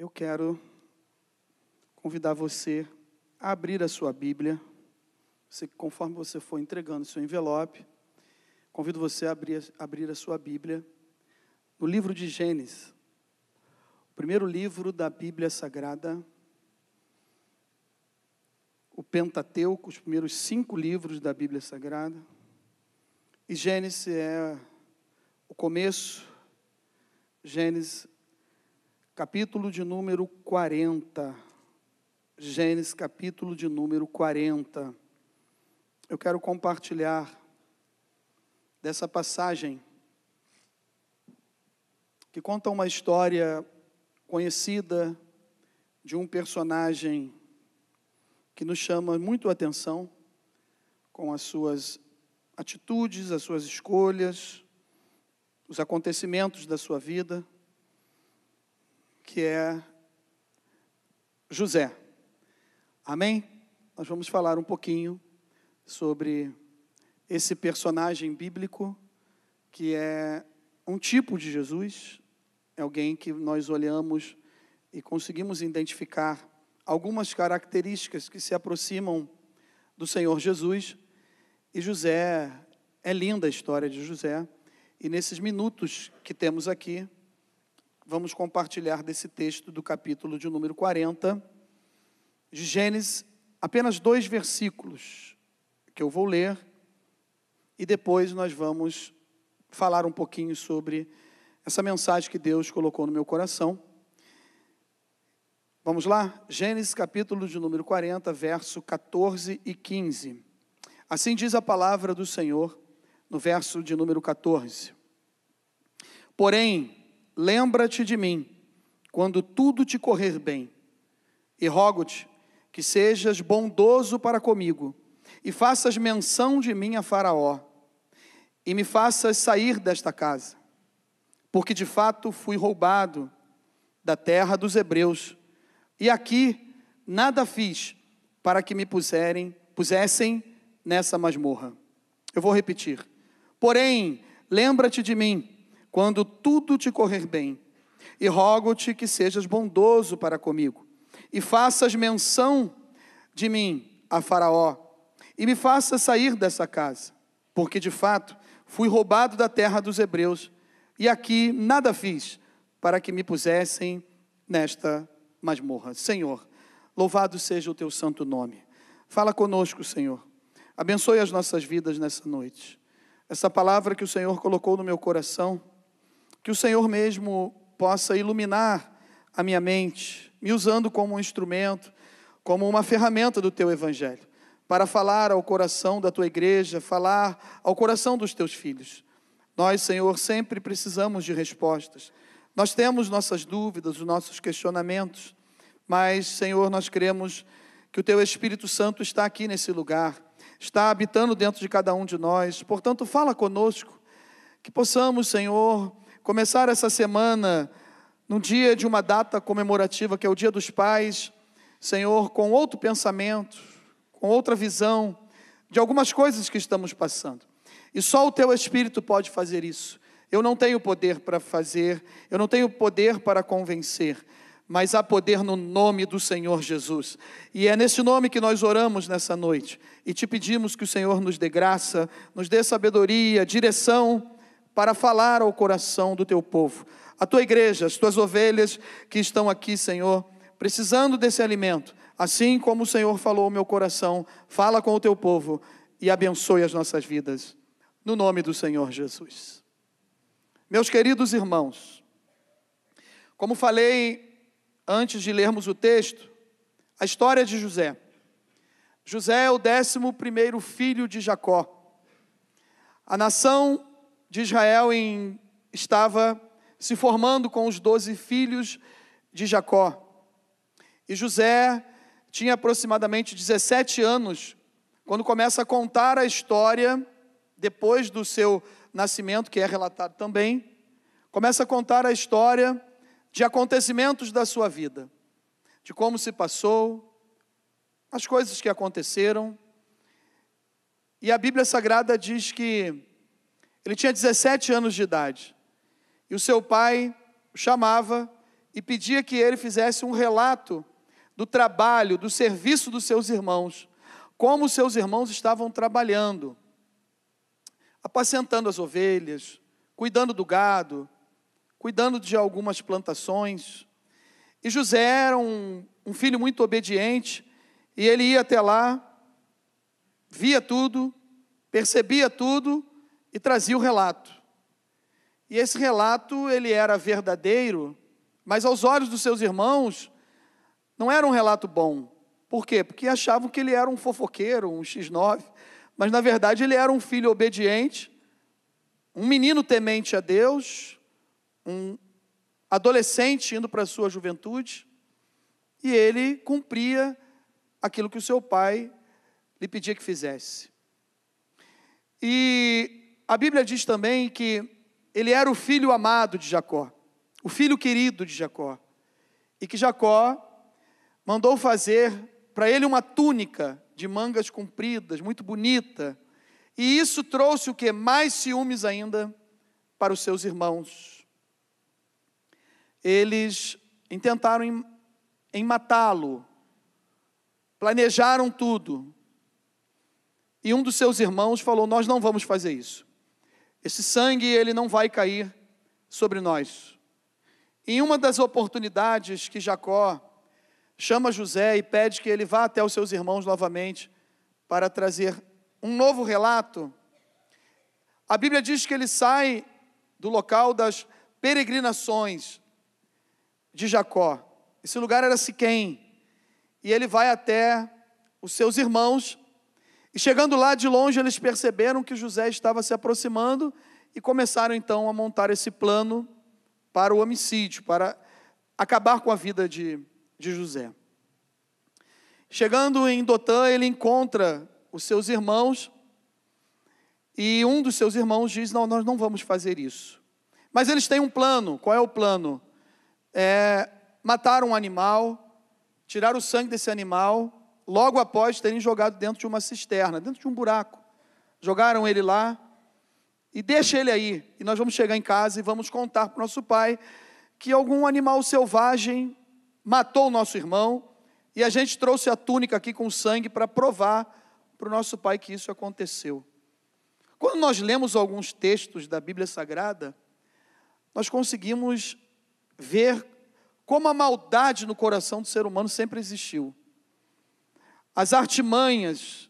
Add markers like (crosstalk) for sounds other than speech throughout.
Eu quero convidar você a abrir a sua Bíblia. Você, conforme você for entregando seu envelope, convido você a abrir, abrir a sua Bíblia no livro de Gênesis, o primeiro livro da Bíblia Sagrada, o Pentateuco, os primeiros cinco livros da Bíblia Sagrada. E Gênesis é o começo, Gênesis capítulo de número 40. Gênesis, capítulo de número 40. Eu quero compartilhar dessa passagem que conta uma história conhecida de um personagem que nos chama muito a atenção com as suas atitudes, as suas escolhas, os acontecimentos da sua vida que é José. Amém? Nós vamos falar um pouquinho sobre esse personagem bíblico que é um tipo de Jesus, é alguém que nós olhamos e conseguimos identificar algumas características que se aproximam do Senhor Jesus. E José, é linda a história de José, e nesses minutos que temos aqui, vamos compartilhar desse texto do capítulo de número 40, de Gênesis, apenas dois versículos que eu vou ler, e depois nós vamos falar um pouquinho sobre essa mensagem que Deus colocou no meu coração. Vamos lá? Gênesis capítulo de número 40, verso 14 e 15. Assim diz a palavra do Senhor no verso de número 14. Porém, Lembra-te de mim, quando tudo te correr bem, e rogo-te que sejas bondoso para comigo, e faças menção de mim a Faraó, e me faças sair desta casa, porque de fato fui roubado da terra dos hebreus, e aqui nada fiz para que me puserem, pusessem nessa masmorra. Eu vou repetir. Porém, lembra-te de mim quando tudo te correr bem, e rogo-te que sejas bondoso para comigo, e faças menção de mim a Faraó, e me faças sair dessa casa, porque de fato fui roubado da terra dos hebreus, e aqui nada fiz para que me pusessem nesta masmorra. Senhor, louvado seja o teu santo nome. Fala conosco, Senhor. Abençoe as nossas vidas nessa noite. Essa palavra que o Senhor colocou no meu coração, que o Senhor mesmo possa iluminar a minha mente, me usando como um instrumento, como uma ferramenta do teu evangelho, para falar ao coração da tua igreja, falar ao coração dos teus filhos. Nós, Senhor, sempre precisamos de respostas. Nós temos nossas dúvidas, os nossos questionamentos, mas, Senhor, nós cremos que o teu Espírito Santo está aqui nesse lugar, está habitando dentro de cada um de nós. Portanto, fala conosco, que possamos, Senhor, começar essa semana num dia de uma data comemorativa, que é o Dia dos Pais, Senhor, com outro pensamento, com outra visão de algumas coisas que estamos passando. E só o teu Espírito pode fazer isso. Eu não tenho poder para fazer, eu não tenho poder para convencer, mas há poder no nome do Senhor Jesus. E é nesse nome que nós oramos nessa noite e te pedimos que o Senhor nos dê graça, nos dê sabedoria, direção para falar ao coração do teu povo. A tua igreja, as tuas ovelhas que estão aqui, Senhor, precisando desse alimento, assim como o Senhor falou ao meu coração, fala com o teu povo e abençoe as nossas vidas, no nome do Senhor Jesus. Meus queridos irmãos, como falei antes de lermos o texto, a história de José. José é o décimo primeiro filho de Jacó. A nação de Israel em, estava se formando com os doze filhos de Jacó. E José tinha aproximadamente 17 anos quando começa a contar a história, depois do seu nascimento, que é relatado também, começa a contar a história de acontecimentos da sua vida, de como se passou, as coisas que aconteceram. E a Bíblia Sagrada diz que ele tinha 17 anos de idade. E o seu pai o chamava e pedia que ele fizesse um relato do trabalho, do serviço dos seus irmãos, como os seus irmãos estavam trabalhando, apacentando as ovelhas, cuidando do gado, cuidando de algumas plantações. E José era um, um filho muito obediente, e ele ia até lá, via tudo, percebia tudo e trazia o relato. E esse relato, ele era verdadeiro, mas aos olhos dos seus irmãos, não era um relato bom. Por quê? Porque achavam que ele era um fofoqueiro, um X9, mas na verdade ele era um filho obediente, um menino temente a Deus, um adolescente indo para a sua juventude, e ele cumpria aquilo que o seu pai lhe pedia que fizesse. E a Bíblia diz também que ele era o filho amado de Jacó, o filho querido de Jacó, e que Jacó mandou fazer para ele uma túnica de mangas compridas, muito bonita, e isso trouxe o que? Mais ciúmes ainda para os seus irmãos. Eles intentaram em, em matá-lo, planejaram tudo, e um dos seus irmãos falou: Nós não vamos fazer isso. Esse sangue ele não vai cair sobre nós. Em uma das oportunidades que Jacó chama José e pede que ele vá até os seus irmãos novamente para trazer um novo relato, a Bíblia diz que ele sai do local das peregrinações de Jacó. Esse lugar era Siquém. E ele vai até os seus irmãos e chegando lá de longe, eles perceberam que José estava se aproximando e começaram então a montar esse plano para o homicídio, para acabar com a vida de, de José. Chegando em Dotã, ele encontra os seus irmãos e um dos seus irmãos diz: Não, nós não vamos fazer isso. Mas eles têm um plano. Qual é o plano? É matar um animal, tirar o sangue desse animal logo após terem jogado dentro de uma cisterna, dentro de um buraco. Jogaram ele lá e deixa ele aí. E nós vamos chegar em casa e vamos contar para o nosso pai que algum animal selvagem matou o nosso irmão e a gente trouxe a túnica aqui com sangue para provar para o nosso pai que isso aconteceu. Quando nós lemos alguns textos da Bíblia Sagrada, nós conseguimos ver como a maldade no coração do ser humano sempre existiu as artimanhas,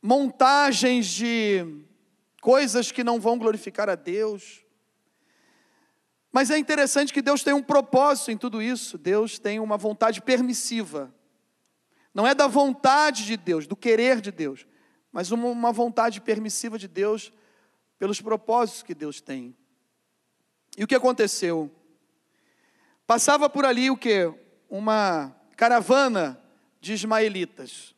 montagens de coisas que não vão glorificar a Deus. Mas é interessante que Deus tem um propósito em tudo isso. Deus tem uma vontade permissiva. Não é da vontade de Deus, do querer de Deus, mas uma, vontade permissiva de Deus pelos propósitos que Deus tem. E o que aconteceu? Passava por ali o que? Uma caravana de ismaelitas,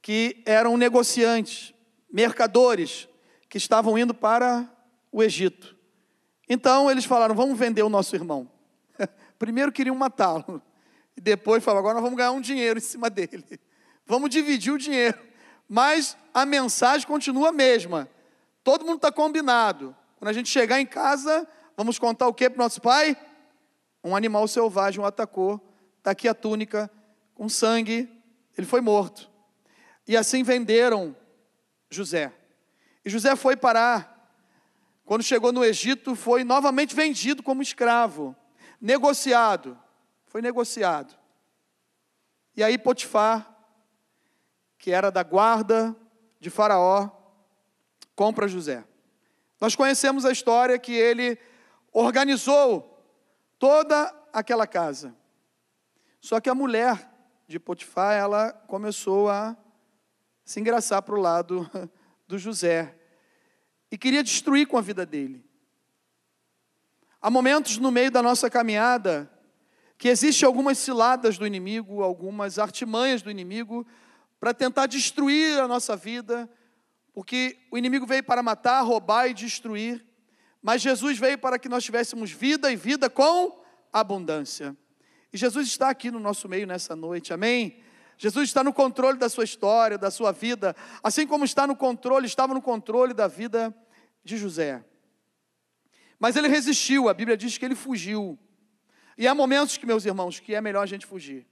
que eram negociantes, mercadores, que estavam indo para o Egito. Então eles falaram: vamos vender o nosso irmão. (laughs) Primeiro queriam matá-lo, e depois falaram: agora nós vamos ganhar um dinheiro em cima dele. Vamos dividir o dinheiro. Mas a mensagem continua a mesma. Todo mundo está combinado. Quando a gente chegar em casa, vamos contar o que para o nosso pai? Um animal selvagem o atacou. Está aqui a túnica, com sangue, ele foi morto. E assim venderam José. E José foi parar. Quando chegou no Egito, foi novamente vendido como escravo, negociado. Foi negociado. E aí Potifar, que era da guarda de Faraó, compra José. Nós conhecemos a história que ele organizou toda aquela casa. Só que a mulher de Potifar, ela começou a se engraçar para o lado (laughs) do José e queria destruir com a vida dele. Há momentos no meio da nossa caminhada que existem algumas ciladas do inimigo, algumas artimanhas do inimigo para tentar destruir a nossa vida, porque o inimigo veio para matar, roubar e destruir, mas Jesus veio para que nós tivéssemos vida e vida com abundância. E Jesus está aqui no nosso meio nessa noite, amém? Jesus está no controle da sua história, da sua vida, assim como está no controle, estava no controle da vida de José. Mas ele resistiu, a Bíblia diz que ele fugiu. E há momentos que, meus irmãos, que é melhor a gente fugir.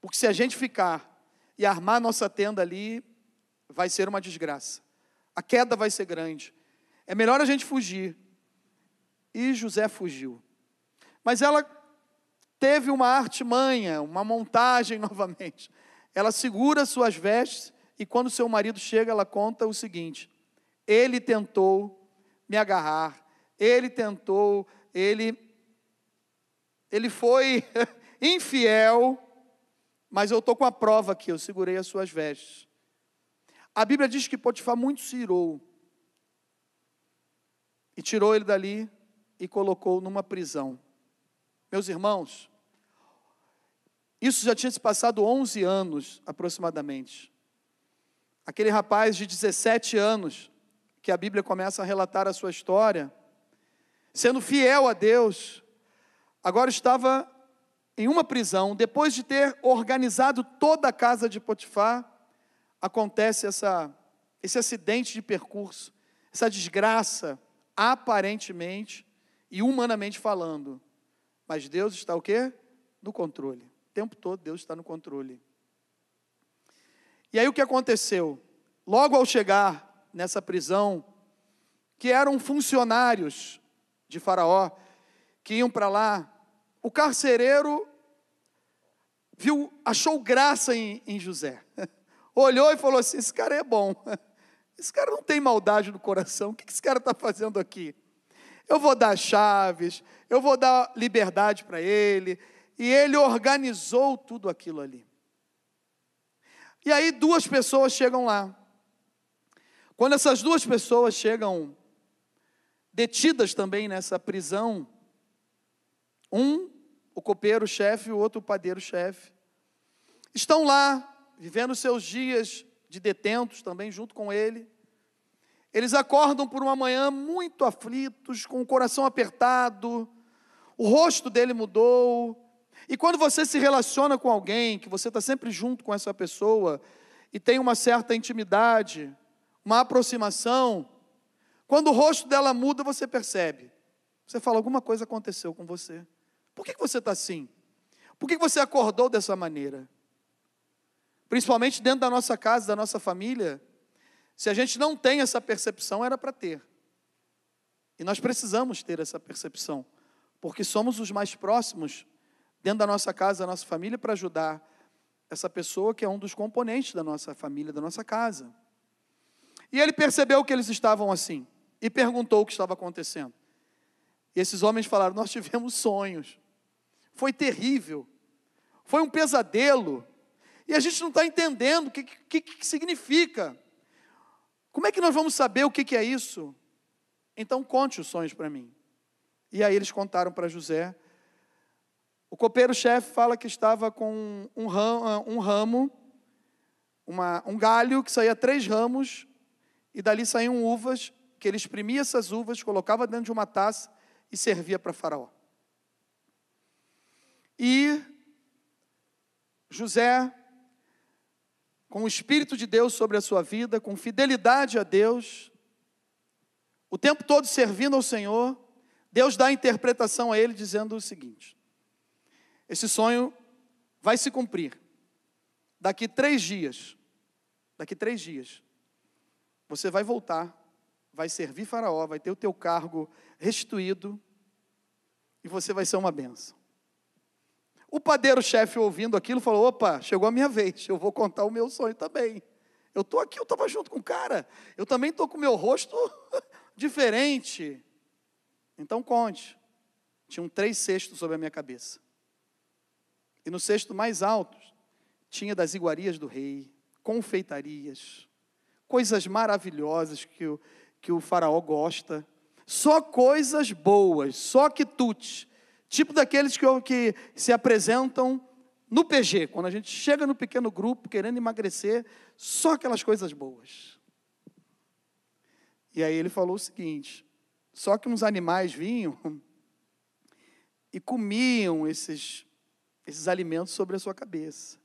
Porque se a gente ficar e armar nossa tenda ali, vai ser uma desgraça. A queda vai ser grande. É melhor a gente fugir. E José fugiu. Mas ela teve uma artimanha, uma montagem (laughs) novamente. Ela segura suas vestes e quando seu marido chega, ela conta o seguinte: ele tentou me agarrar, ele tentou, ele ele foi (laughs) infiel, mas eu estou com a prova aqui, eu segurei as suas vestes. A Bíblia diz que Potifar muito se irou e tirou ele dali e colocou numa prisão. Meus irmãos, isso já tinha se passado 11 anos aproximadamente. Aquele rapaz de 17 anos, que a Bíblia começa a relatar a sua história, sendo fiel a Deus, agora estava em uma prisão, depois de ter organizado toda a casa de Potifar, acontece essa, esse acidente de percurso, essa desgraça, aparentemente e humanamente falando. Mas Deus está o quê? No controle. Tempo todo Deus está no controle. E aí o que aconteceu? Logo ao chegar nessa prisão, que eram funcionários de Faraó, que iam para lá, o carcereiro viu, achou graça em, em José. (laughs) Olhou e falou assim: esse cara é bom. (laughs) Esse cara não tem maldade no coração. O que esse cara está fazendo aqui? Eu vou dar chaves, eu vou dar liberdade para ele. E ele organizou tudo aquilo ali. E aí duas pessoas chegam lá. Quando essas duas pessoas chegam detidas também nessa prisão, um, o copeiro-chefe, o outro, o padeiro-chefe. Estão lá, vivendo seus dias de detentos também, junto com ele. Eles acordam por uma manhã muito aflitos, com o coração apertado, o rosto dele mudou. E quando você se relaciona com alguém, que você está sempre junto com essa pessoa, e tem uma certa intimidade, uma aproximação, quando o rosto dela muda, você percebe. Você fala, alguma coisa aconteceu com você. Por que você está assim? Por que você acordou dessa maneira? Principalmente dentro da nossa casa, da nossa família. Se a gente não tem essa percepção, era para ter. E nós precisamos ter essa percepção, porque somos os mais próximos dentro da nossa casa, da nossa família, para ajudar essa pessoa que é um dos componentes da nossa família, da nossa casa. E ele percebeu que eles estavam assim e perguntou o que estava acontecendo. E esses homens falaram: Nós tivemos sonhos foi terrível, foi um pesadelo, e a gente não está entendendo o que, que, que, significa. Como é que nós vamos saber o que, que é isso? Então conte os sonhos para mim. E aí eles contaram para José. O copeiro-chefe fala que estava com um ramo, um, ramo uma, um galho que saía três ramos, e dali saíam uvas, que ele exprimia essas uvas, colocava dentro de uma taça e servia para Faraó. E José, com o Espírito de Deus sobre a sua vida, com fidelidade a Deus, o tempo todo servindo ao Senhor, Deus dá a interpretação a ele dizendo o seguinte: esse sonho vai se cumprir. Daqui três dias, daqui três dias, você vai voltar, vai servir Faraó, vai ter o teu cargo restituído e você vai ser uma benção. O padeiro-chefe, ouvindo aquilo, falou: opa, chegou a minha vez, eu vou contar o meu sonho também. Eu estou aqui, eu estava junto com o cara, eu também estou com o meu rosto (laughs) diferente. Então conte. Tinham três cestos sobre a minha cabeça. E no cesto mais alto tinha das iguarias do rei, confeitarias, coisas maravilhosas que o, que o faraó gosta. Só coisas boas, só quitutes Tipo daqueles que, que se apresentam no PG, quando a gente chega no pequeno grupo querendo emagrecer, só aquelas coisas boas. E aí ele falou o seguinte: só que uns animais vinham (laughs) e comiam esses, esses alimentos sobre a sua cabeça.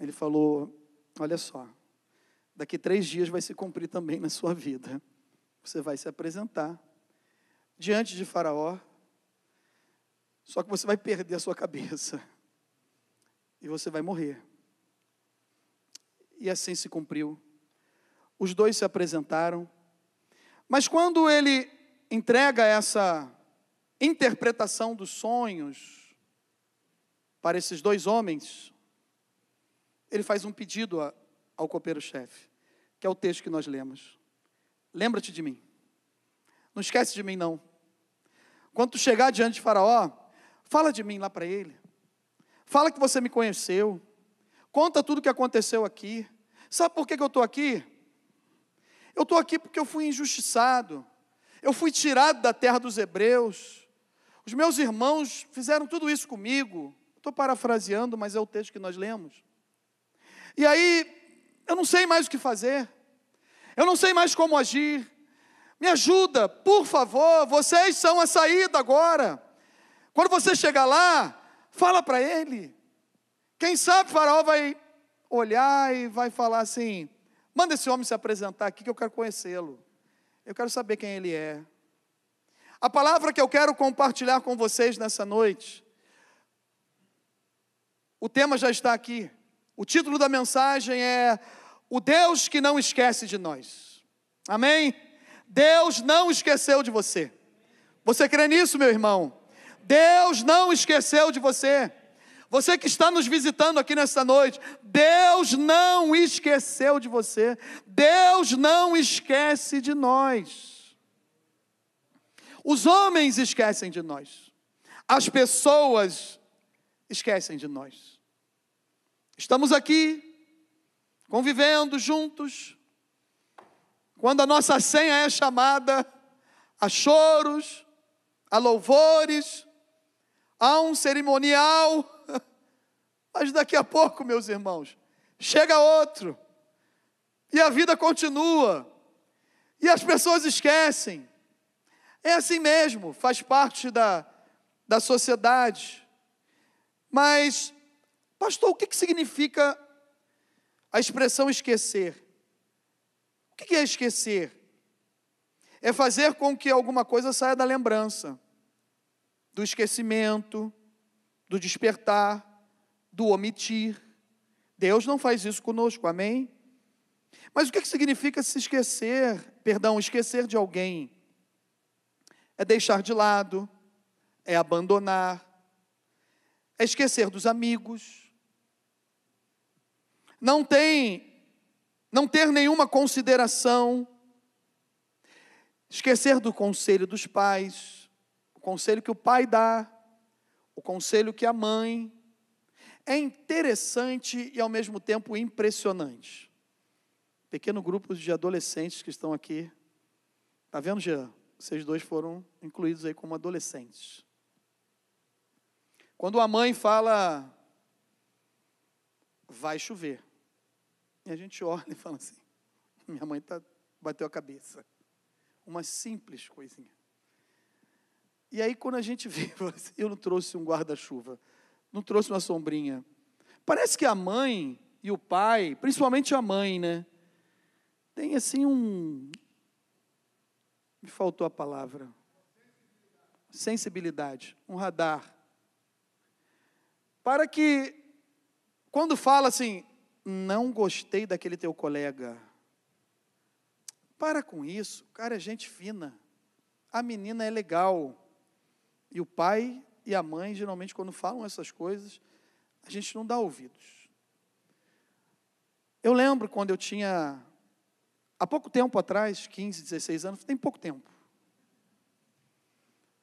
Ele falou: olha só, daqui três dias vai se cumprir também na sua vida. Você vai se apresentar diante de Faraó Só que você vai perder a sua cabeça. E você vai morrer. E assim se cumpriu. Os dois se apresentaram. Mas quando ele entrega essa interpretação dos sonhos para esses dois homens, ele faz um pedido ao copeiro-chefe, que é o texto que nós lemos. Lembra-te de mim. Não esquece de mim, não. Quando tu chegar diante de Faraó, fala de mim lá para ele. Fala que você me conheceu. Conta tudo o que aconteceu aqui. Sabe por que, que eu estou aqui? Eu estou aqui porque eu fui injustiçado. Eu fui tirado da terra dos hebreus. Os meus irmãos fizeram tudo isso comigo. Estou parafraseando, mas é o texto que nós lemos. E aí, eu não sei mais o que fazer. Eu não sei mais como agir. Me ajuda, por favor. Vocês são a saída agora. Quando você chegar lá, fala para ele. Quem sabe Faraó vai olhar e vai falar assim: manda esse homem se apresentar aqui que eu quero conhecê-lo. Eu quero saber quem ele é. A palavra que eu quero compartilhar com vocês nessa noite, o tema já está aqui. O título da mensagem é O Deus que não esquece de nós. Amém? Deus não esqueceu de você. Você crê nisso, meu irmão? Deus não esqueceu de você. Você que está nos visitando aqui nesta noite, Deus não esqueceu de você, Deus não esquece de nós. Os homens esquecem de nós, as pessoas esquecem de nós. Estamos aqui, convivendo juntos, quando a nossa senha é chamada a choros, a louvores, a um cerimonial, (laughs) mas daqui a pouco, meus irmãos, chega outro, e a vida continua, e as pessoas esquecem. É assim mesmo, faz parte da, da sociedade. Mas, pastor, o que, que significa a expressão esquecer? O que é esquecer? É fazer com que alguma coisa saia da lembrança, do esquecimento, do despertar do omitir. Deus não faz isso conosco, amém? Mas o que significa se esquecer, perdão, esquecer de alguém? É deixar de lado, é abandonar, é esquecer dos amigos. Não tem, não ter nenhuma consideração, esquecer do conselho dos pais, o conselho que o pai dá, o conselho que a mãe é interessante e ao mesmo tempo impressionante. Pequeno grupo de adolescentes que estão aqui. Está vendo, Jean? Vocês dois foram incluídos aí como adolescentes. Quando a mãe fala, vai chover. E a gente olha e fala assim, minha mãe tá, bateu a cabeça. Uma simples coisinha. E aí quando a gente vê, (laughs) assim, eu não trouxe um guarda-chuva não trouxe uma sombrinha. Parece que a mãe e o pai, principalmente a mãe, né? Tem assim um. Me faltou a palavra. Sensibilidade, um radar. Para que, quando fala assim, não gostei daquele teu colega, para com isso, o cara é gente fina, a menina é legal, e o pai e a mãe, geralmente, quando falam essas coisas, a gente não dá ouvidos. Eu lembro quando eu tinha, há pouco tempo atrás, 15, 16 anos, tem pouco tempo.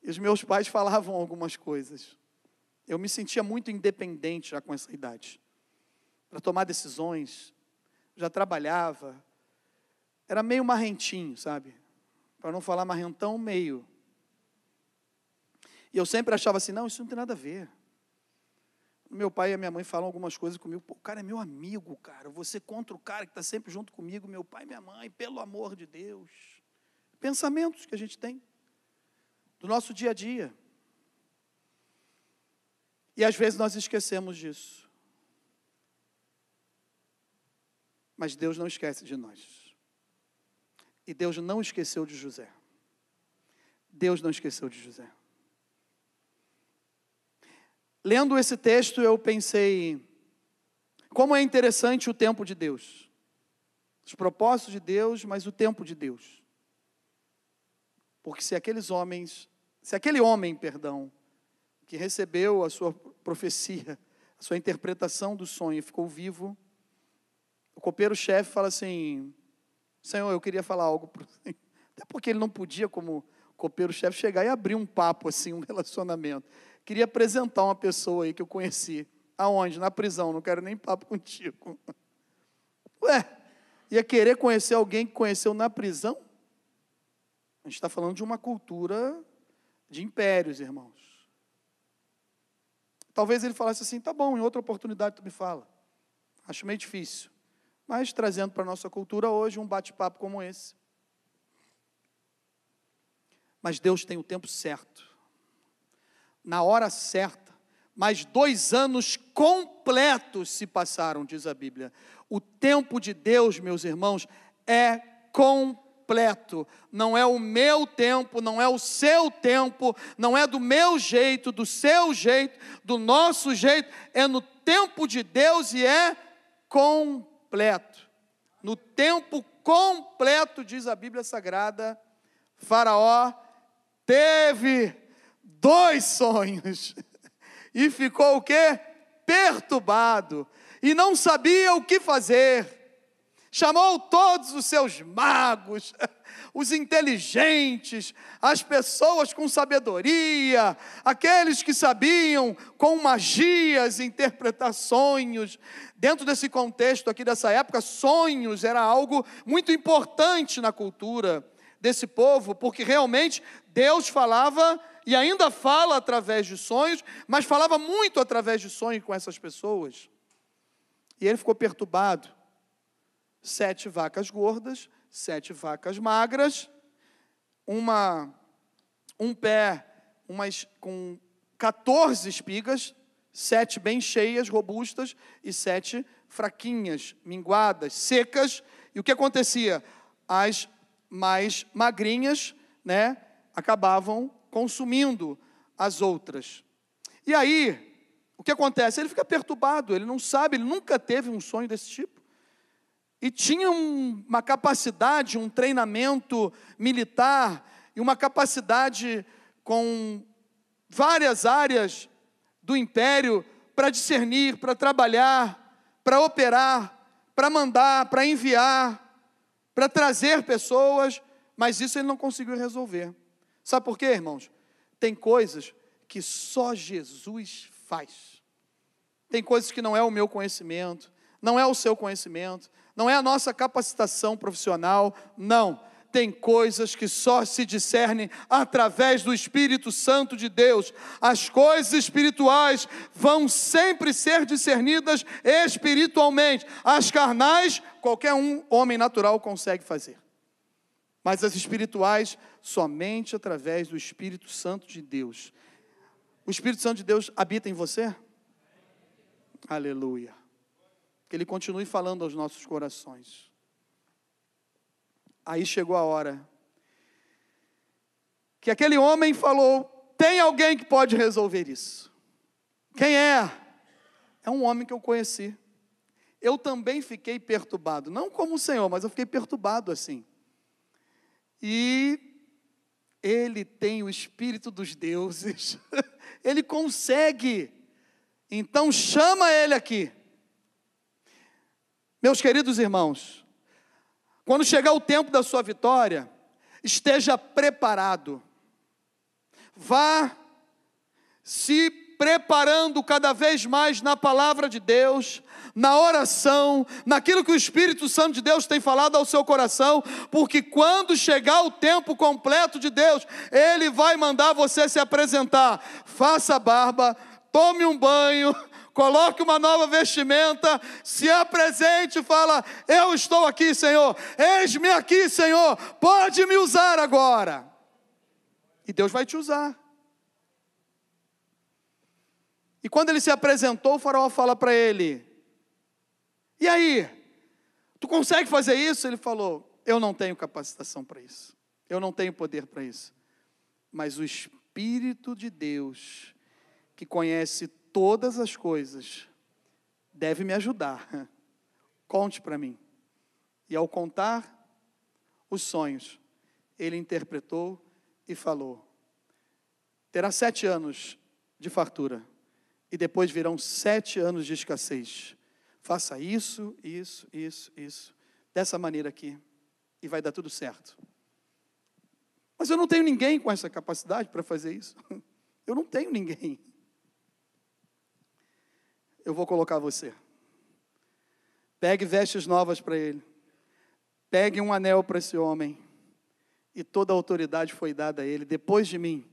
E os meus pais falavam algumas coisas. Eu me sentia muito independente já com essa idade. Para tomar decisões, já trabalhava. Era meio marrentinho, sabe? Para não falar marrentão, meio. E eu sempre achava assim, não, isso não tem nada a ver. Meu pai e minha mãe falam algumas coisas comigo, pô, o cara é meu amigo, cara, você contra o cara que está sempre junto comigo, meu pai e minha mãe, pelo amor de Deus. Pensamentos que a gente tem, do nosso dia a dia. E às vezes nós esquecemos disso. Mas Deus não esquece de nós. E Deus não esqueceu de José. Deus não esqueceu de José. Lendo esse texto, eu pensei, como é interessante o tempo de Deus. Os propósitos de Deus, mas o tempo de Deus. Porque se aqueles homens, se aquele homem, perdão, que recebeu a sua profecia, a sua interpretação do sonho ficou vivo, o copeiro-chefe fala assim: Senhor, eu queria falar algo. (laughs) Até porque ele não podia, como copeiro-chefe, chegar e abrir um papo, assim, um relacionamento. Queria apresentar uma pessoa aí que eu conheci. Aonde? Na prisão, não quero nem papo (laughs) contigo. Ué, ia querer conhecer alguém que conheceu na prisão? A gente está falando de uma cultura de impérios, irmãos. Talvez ele falasse assim: tá bom, em outra oportunidade tu me fala. Acho meio difícil. Mas trazendo para a nossa cultura hoje um bate-papo como esse. Mas Deus tem o tempo certo, na hora certa. Mas dois anos completos se passaram, diz a Bíblia. O tempo de Deus, meus irmãos, é completo. Não é o meu tempo, não é o seu tempo, não é do meu jeito, do seu jeito, do nosso jeito. É no tempo de Deus e é completo. No tempo completo, diz a Bíblia Sagrada, Faraó teve dois sonhos (laughs) e ficou o quê? Perturbado e não sabia o que fazer. Chamou todos os seus magos, (laughs) os inteligentes, as pessoas com sabedoria, aqueles que sabiam com magias interpretar sonhos. Dentro desse contexto aqui dessa época, sonhos era algo muito importante na cultura desse povo, porque realmente Deus falava e ainda fala através de sonhos, mas falava muito através de sonhos com essas pessoas. E ele ficou perturbado. Sete vacas gordas, sete vacas magras, uma um pé umas com 14 espigas, sete bem cheias, robustas e sete fraquinhas, minguadas, secas. E o que acontecia? As mais magrinhas, né, acabavam consumindo as outras. E aí, o que acontece? Ele fica perturbado, ele não sabe, ele nunca teve um sonho desse tipo. E tinha um, uma capacidade, um treinamento militar e uma capacidade com várias áreas do império para discernir, para trabalhar, para operar, para mandar, para enviar, para trazer pessoas, mas isso ele não conseguiu resolver. Sabe por quê, irmãos? Tem coisas que só Jesus faz. Tem coisas que não é o meu conhecimento, não é o seu conhecimento, não é a nossa capacitação profissional, não tem coisas que só se discernem através do Espírito Santo de Deus. As coisas espirituais vão sempre ser discernidas espiritualmente. As carnais, qualquer um homem natural consegue fazer. Mas as espirituais, somente através do Espírito Santo de Deus. O Espírito Santo de Deus habita em você? Aleluia. Que ele continue falando aos nossos corações. Aí chegou a hora que aquele homem falou: tem alguém que pode resolver isso. Quem é? É um homem que eu conheci. Eu também fiquei perturbado, não como o Senhor, mas eu fiquei perturbado assim. E ele tem o espírito dos deuses, (laughs) ele consegue. Então chama ele aqui. Meus queridos irmãos, quando chegar o tempo da sua vitória, esteja preparado. Vá se preparando cada vez mais na palavra de Deus, na oração, naquilo que o Espírito Santo de Deus tem falado ao seu coração, porque quando chegar o tempo completo de Deus, Ele vai mandar você se apresentar. Faça barba, tome um banho, coloque uma nova vestimenta, se apresente e fala: Eu estou aqui, Senhor, eis-me aqui, Senhor, pode me usar agora. E Deus vai te usar. E quando ele se apresentou, o faraó fala para ele: E aí? Tu consegue fazer isso? Ele falou: Eu não tenho capacitação para isso. Eu não tenho poder para isso. Mas o Espírito de Deus, que conhece todas as coisas, deve me ajudar. Conte para mim. E ao contar os sonhos, ele interpretou e falou: terá sete anos de fartura, e depois virão sete anos de escassez. Faça isso, isso, isso, isso, dessa maneira aqui, e vai dar tudo certo. Mas eu não tenho ninguém com essa capacidade para fazer isso. (laughs) Eu não tenho ninguém. Eu vou colocar você. Pegue vestes novas para ele. Pegue um anel para esse homem. E toda a autoridade foi dada a ele. Depois de mim,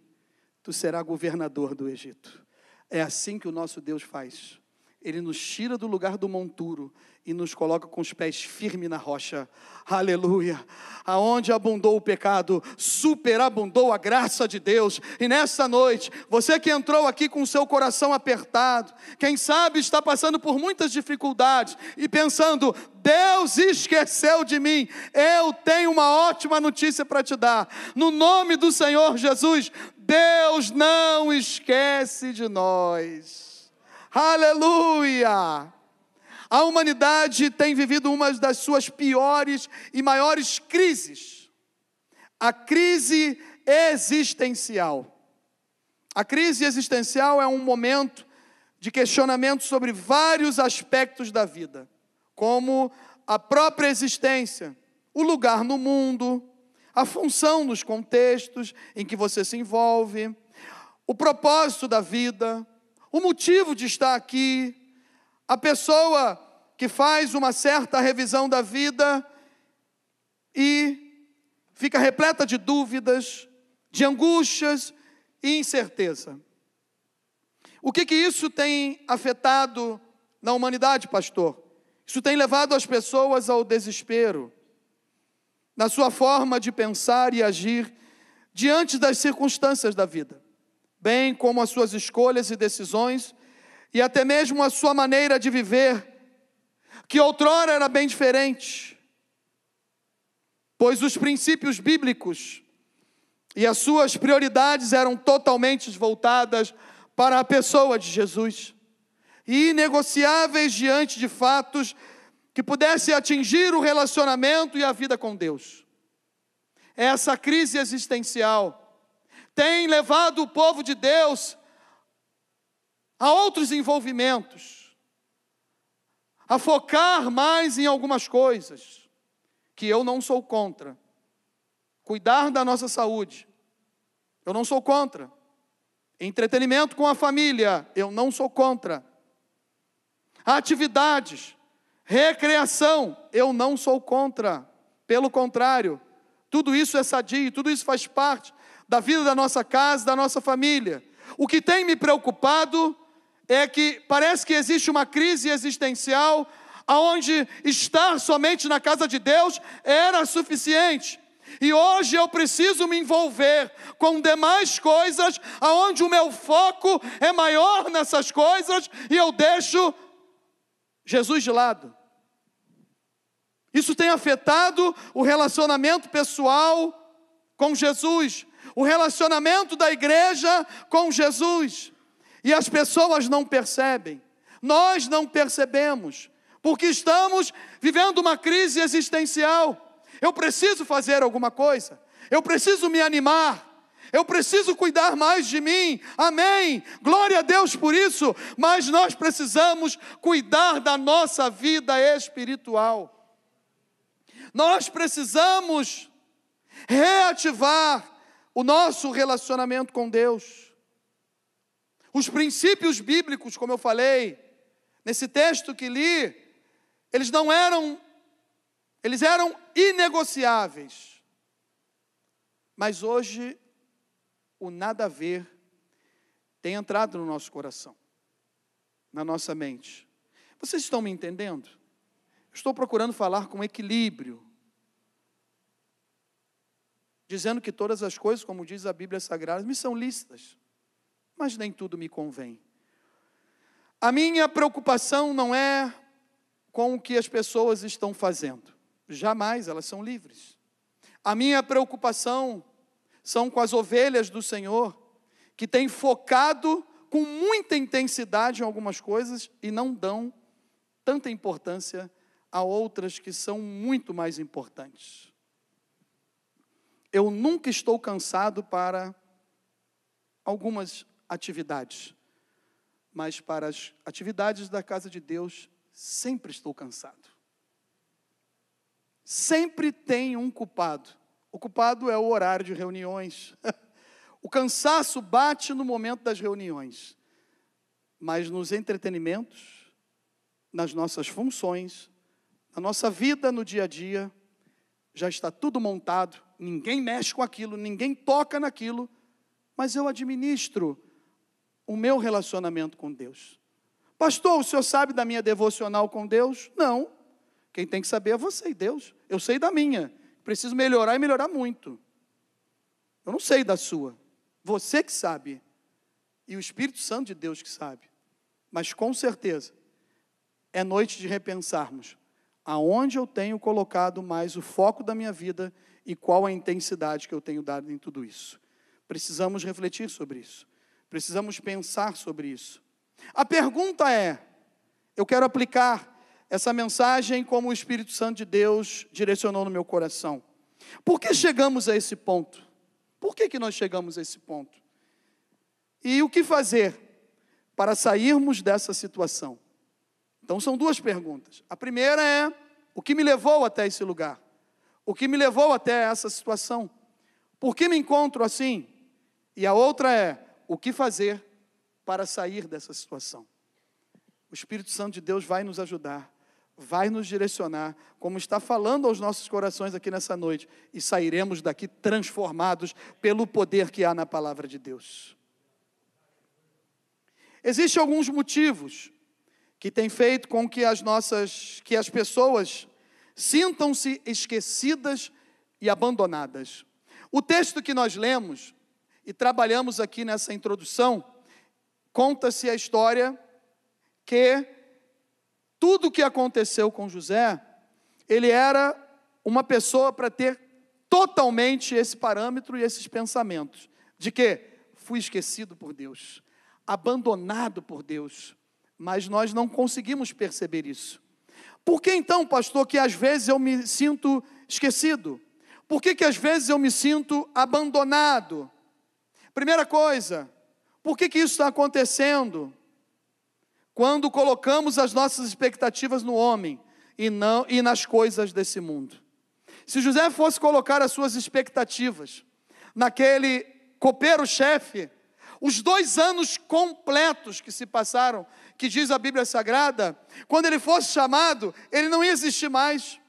tu serás governador do Egito. É assim que o nosso Deus faz. Ele nos tira do lugar do monturo e nos coloca com os pés firmes na rocha. Aleluia. Aonde abundou o pecado, superabundou a graça de Deus. E nessa noite, você que entrou aqui com o seu coração apertado, quem sabe está passando por muitas dificuldades e pensando: Deus esqueceu de mim. Eu tenho uma ótima notícia para te dar. No nome do Senhor Jesus, Deus não esquece de nós. Aleluia! A humanidade tem vivido uma das suas piores e maiores crises. A crise existencial. A crise existencial é um momento de questionamento sobre vários aspectos da vida, como a própria existência, o lugar no mundo, a função nos contextos em que você se envolve, o propósito da vida, o motivo de estar aqui. A pessoa que faz uma certa revisão da vida e fica repleta de dúvidas, de angústias e incerteza. O que que isso tem afetado na humanidade, pastor? Isso tem levado as pessoas ao desespero, na sua forma de pensar e agir diante das circunstâncias da vida bem como as suas escolhas e decisões, e até mesmo a sua maneira de viver, que outrora era bem diferente, pois os princípios bíblicos e as suas prioridades eram totalmente voltadas para a pessoa de Jesus, e inegociáveis diante de fatos que pudessem atingir o relacionamento e a vida com Deus. Essa crise existencial tem levado o povo de Deus a outros envolvimentos, a focar mais em algumas coisas, que eu não sou contra. Cuidar da nossa saúde, eu não sou contra. Entretenimento com a família, eu não sou contra. Atividades, recreação, eu não sou contra. Pelo contrário, tudo isso é sadio, tudo isso faz parte da vida da nossa casa, da nossa família. O que tem me preocupado é que parece que existe uma crise existencial aonde estar somente na casa de Deus era suficiente. E hoje eu preciso me envolver com demais coisas, aonde o meu foco é maior nessas coisas e eu deixo Jesus de lado. Isso tem afetado o relacionamento pessoal com Jesus o relacionamento da igreja com Jesus. E as pessoas não percebem, nós não percebemos, porque estamos vivendo uma crise existencial. Eu preciso fazer alguma coisa, eu preciso me animar, eu preciso cuidar mais de mim, amém. Glória a Deus por isso, mas nós precisamos cuidar da nossa vida espiritual. Nós precisamos reativar o nosso relacionamento com Deus. Os princípios bíblicos, como eu falei, nesse texto que li, eles não eram, eles eram inegociáveis. Mas hoje, o nada a ver tem entrado no nosso coração, na nossa mente. Vocês estão me entendendo? Estou procurando falar com equilíbrio, dizendo que todas as coisas, como diz a Bíblia Sagrada, me são lícitas, mas nem tudo me convém. A minha preocupação não é com o que as pessoas estão fazendo, jamais elas são livres. A minha preocupação são com as ovelhas do Senhor, que têm focado com muita intensidade em algumas coisas e não dão tanta importância a outras que são muito mais importantes. Eu nunca estou cansado para algumas atividades, mas para as atividades da casa de Deus, sempre estou cansado. Sempre tem um culpado. O culpado é o horário de reuniões. (laughs) o cansaço bate no momento das reuniões, mas nos entretenimentos, nas nossas funções, na nossa vida no dia a dia, já está tudo montado, ninguém mexe com aquilo, ninguém toca naquilo, mas eu administro o meu relacionamento com Deus. Pastor, o senhor sabe da minha devocional com Deus? Não. Quem tem que saber é você e Deus. Eu sei da minha. Preciso melhorar e melhorar muito. Eu não sei da sua. Você que sabe. E o Espírito Santo de Deus que sabe. Mas com certeza, é noite de repensarmos aonde eu tenho colocado mais o foco da minha vida e qual a intensidade que eu tenho dado em tudo isso. Precisamos refletir sobre isso. Precisamos pensar sobre isso. A pergunta é: eu quero aplicar essa mensagem como o Espírito Santo de Deus direcionou no meu coração. Por que chegamos a esse ponto? Por que, que nós chegamos a esse ponto? E o que fazer para sairmos dessa situação? Então são duas perguntas. A primeira é: o que me levou até esse lugar? O que me levou até essa situação? Por que me encontro assim? E a outra é: o que fazer para sair dessa situação? O Espírito Santo de Deus vai nos ajudar, vai nos direcionar, como está falando aos nossos corações aqui nessa noite, e sairemos daqui transformados pelo poder que há na palavra de Deus. Existem alguns motivos que tem feito com que as nossas, que as pessoas sintam-se esquecidas e abandonadas. O texto que nós lemos e trabalhamos aqui nessa introdução, conta-se a história que tudo o que aconteceu com José, ele era uma pessoa para ter totalmente esse parâmetro e esses pensamentos de que fui esquecido por Deus, abandonado por Deus, mas nós não conseguimos perceber isso. Por que então, pastor, que às vezes eu me sinto esquecido? Por que, que às vezes eu me sinto abandonado? Primeira coisa, por que, que isso está acontecendo? Quando colocamos as nossas expectativas no homem e, não, e nas coisas desse mundo. Se José fosse colocar as suas expectativas naquele copeiro-chefe, os dois anos completos que se passaram que diz a Bíblia Sagrada, quando ele fosse chamado, ele não ia existir mais.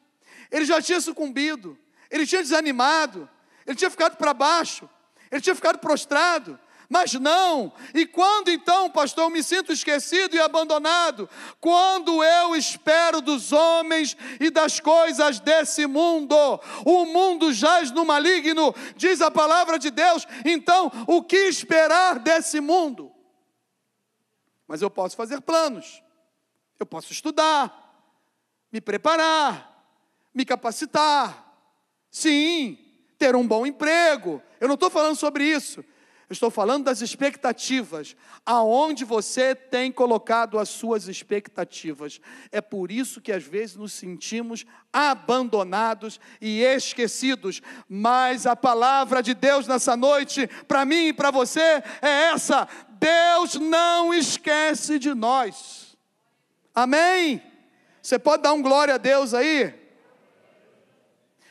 Ele já tinha sucumbido, ele tinha desanimado, ele tinha ficado para baixo, ele tinha ficado prostrado, mas não. E quando então, pastor, eu me sinto esquecido e abandonado? Quando eu espero dos homens e das coisas desse mundo. O mundo jaz no maligno, diz a palavra de Deus. Então, o que esperar desse mundo? Mas eu posso fazer planos, eu posso estudar, me preparar, me capacitar, sim, ter um bom emprego. Eu não estou falando sobre isso. Estou falando das expectativas, aonde você tem colocado as suas expectativas. É por isso que às vezes nos sentimos abandonados e esquecidos. Mas a palavra de Deus nessa noite, para mim e para você, é essa: Deus não esquece de nós. Amém? Você pode dar um glória a Deus aí?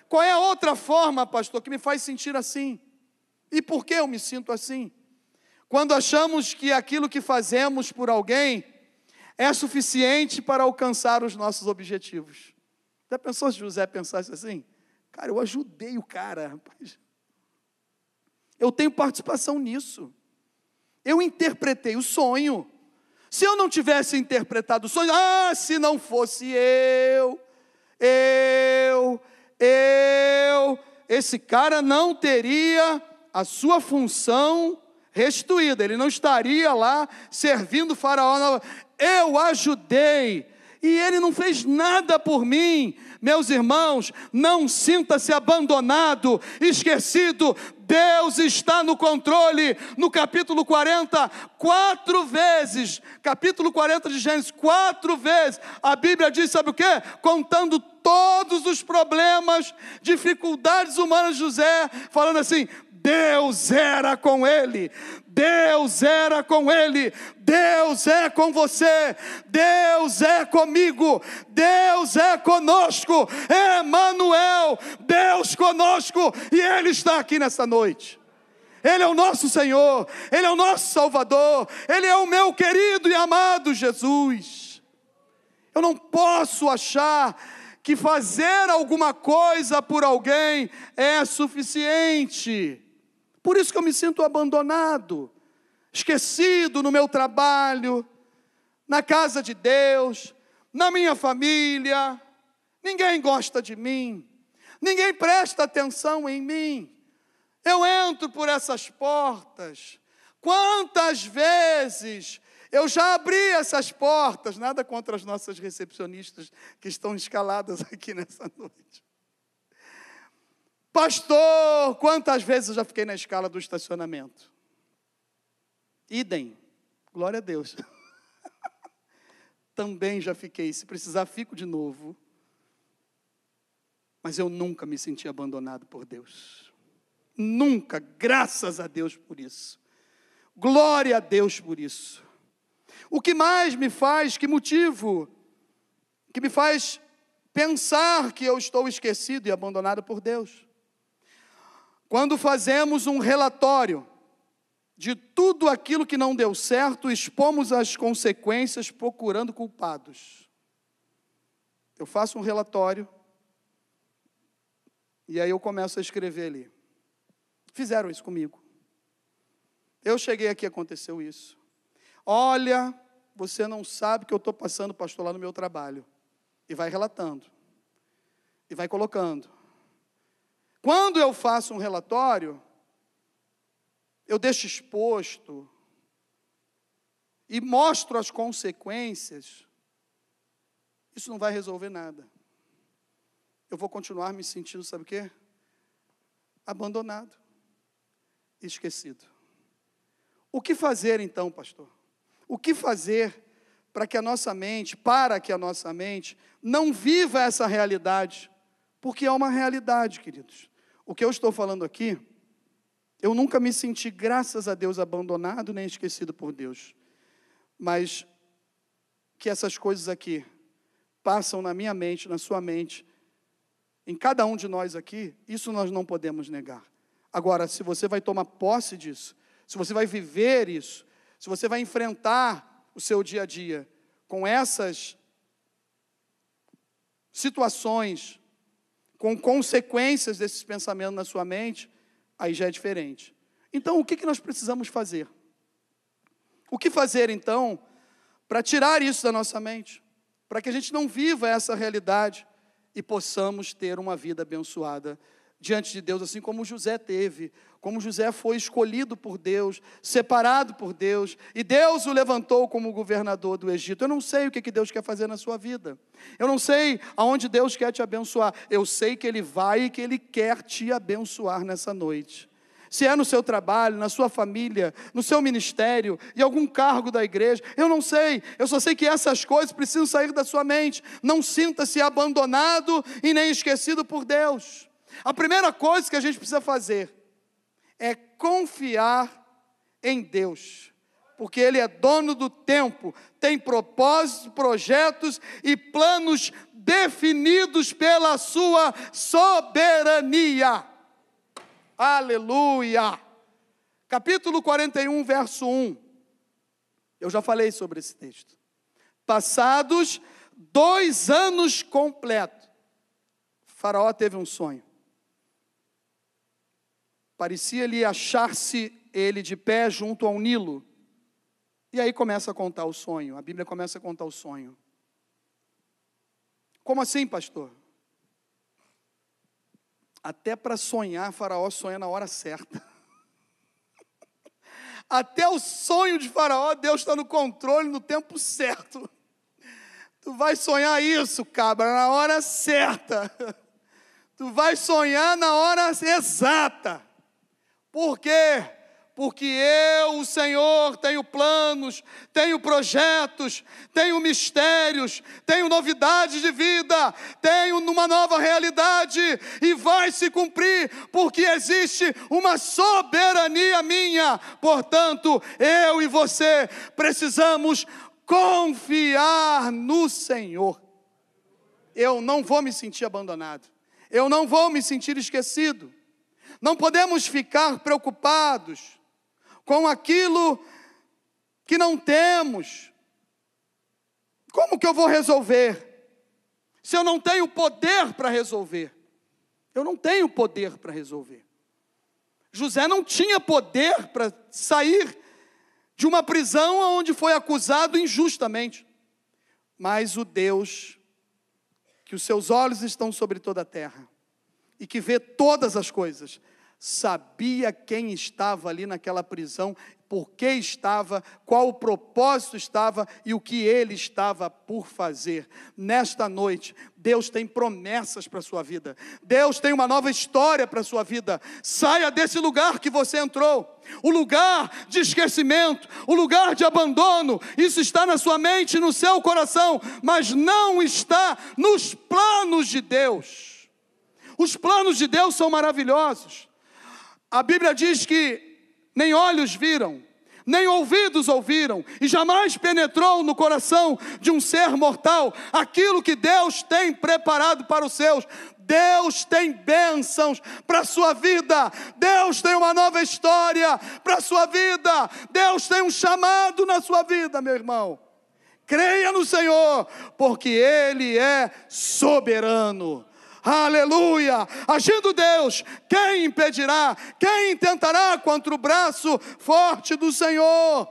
Qual é a outra forma, pastor, que me faz sentir assim? E por que eu me sinto assim? Quando achamos que aquilo que fazemos por alguém é suficiente para alcançar os nossos objetivos. Já pensou se José pensasse assim? Cara, eu ajudei o cara, rapaz. Eu tenho participação nisso. Eu interpretei o sonho. Se eu não tivesse interpretado o sonho, ah, se não fosse eu, eu, eu, esse cara não teria a sua função restituída, ele não estaria lá servindo o Faraó. Eu ajudei, e ele não fez nada por mim. Meus irmãos, não sinta-se abandonado, esquecido. Deus está no controle. No capítulo 40, quatro vezes, capítulo 40 de Gênesis, quatro vezes, a Bíblia diz: sabe o que? Contando todos os problemas, dificuldades humanas de José, falando assim: Deus era com ele, Deus era com ele, Deus é com você, Deus é comigo, Deus é conosco, Emmanuel, Deus conosco, e Ele está aqui nessa noite. Ele é o nosso Senhor, Ele é o nosso Salvador, Ele é o meu querido e amado Jesus. Eu não posso achar que fazer alguma coisa por alguém é suficiente. Por isso que eu me sinto abandonado, esquecido no meu trabalho, na casa de Deus, na minha família. Ninguém gosta de mim, ninguém presta atenção em mim. Eu entro por essas portas. Quantas vezes eu já abri essas portas, nada contra as nossas recepcionistas que estão escaladas (laughs) aqui nessa noite. Pastor, quantas vezes eu já fiquei na escala do estacionamento? Idem, glória a Deus. (laughs) Também já fiquei, se precisar, fico de novo. Mas eu nunca me senti abandonado por Deus. Nunca, graças a Deus por isso. Glória a Deus por isso. O que mais me faz, que motivo, que me faz pensar que eu estou esquecido e abandonado por Deus? Quando fazemos um relatório de tudo aquilo que não deu certo, expomos as consequências procurando culpados. Eu faço um relatório e aí eu começo a escrever ali. Fizeram isso comigo. Eu cheguei aqui, aconteceu isso. Olha, você não sabe que eu estou passando, pastor, lá no meu trabalho. E vai relatando. E vai colocando. Quando eu faço um relatório, eu deixo exposto e mostro as consequências, isso não vai resolver nada. Eu vou continuar me sentindo, sabe o quê? Abandonado, esquecido. O que fazer então, pastor? O que fazer para que a nossa mente, para que a nossa mente não viva essa realidade? Porque é uma realidade, queridos. O que eu estou falando aqui, eu nunca me senti, graças a Deus, abandonado nem esquecido por Deus. Mas que essas coisas aqui passam na minha mente, na sua mente, em cada um de nós aqui, isso nós não podemos negar. Agora, se você vai tomar posse disso, se você vai viver isso, se você vai enfrentar o seu dia a dia com essas situações, com consequências desses pensamentos na sua mente, aí já é diferente. Então, o que, que nós precisamos fazer? O que fazer, então, para tirar isso da nossa mente? Para que a gente não viva essa realidade e possamos ter uma vida abençoada diante de Deus, assim como José teve, como José foi escolhido por Deus, separado por Deus, e Deus o levantou como governador do Egito. Eu não sei o que Deus quer fazer na sua vida, eu não sei aonde Deus quer te abençoar, eu sei que Ele vai e que Ele quer te abençoar nessa noite. Se é no seu trabalho, na sua família, no seu ministério, em algum cargo da igreja, eu não sei, eu só sei que essas coisas precisam sair da sua mente. Não sinta-se abandonado e nem esquecido por Deus. A primeira coisa que a gente precisa fazer é confiar em Deus, porque Ele é dono do tempo, tem propósitos, projetos e planos definidos pela Sua soberania. Aleluia! Capítulo 41, verso 1. Eu já falei sobre esse texto. Passados dois anos completos, Faraó teve um sonho. Parecia-lhe achar-se ele de pé junto ao Nilo. E aí começa a contar o sonho. A Bíblia começa a contar o sonho. Como assim, pastor? Até para sonhar, Faraó sonha na hora certa. (laughs) Até o sonho de Faraó, Deus está no controle no tempo certo. Tu vai sonhar isso, cabra, na hora certa. (laughs) Tu vai sonhar na hora exata. Por quê? Porque eu, o Senhor, tenho planos, tenho projetos, tenho mistérios, tenho novidades de vida, tenho uma nova realidade e vai se cumprir, porque existe uma soberania minha. Portanto, eu e você precisamos confiar no Senhor. Eu não vou me sentir abandonado, eu não vou me sentir esquecido. Não podemos ficar preocupados com aquilo que não temos. Como que eu vou resolver? Se eu não tenho poder para resolver. Eu não tenho poder para resolver. José não tinha poder para sair de uma prisão onde foi acusado injustamente. Mas o Deus, que os seus olhos estão sobre toda a terra e que vê todas as coisas, sabia quem estava ali naquela prisão, por que estava, qual o propósito estava e o que ele estava por fazer. Nesta noite, Deus tem promessas para a sua vida, Deus tem uma nova história para a sua vida. Saia desse lugar que você entrou, o lugar de esquecimento, o lugar de abandono. Isso está na sua mente, no seu coração, mas não está nos planos de Deus. Os planos de Deus são maravilhosos. A Bíblia diz que nem olhos viram, nem ouvidos ouviram, e jamais penetrou no coração de um ser mortal aquilo que Deus tem preparado para os seus. Deus tem bênçãos para a sua vida, Deus tem uma nova história para a sua vida, Deus tem um chamado na sua vida, meu irmão. Creia no Senhor, porque Ele é soberano. Aleluia! Agindo Deus, quem impedirá? Quem tentará contra o braço forte do Senhor?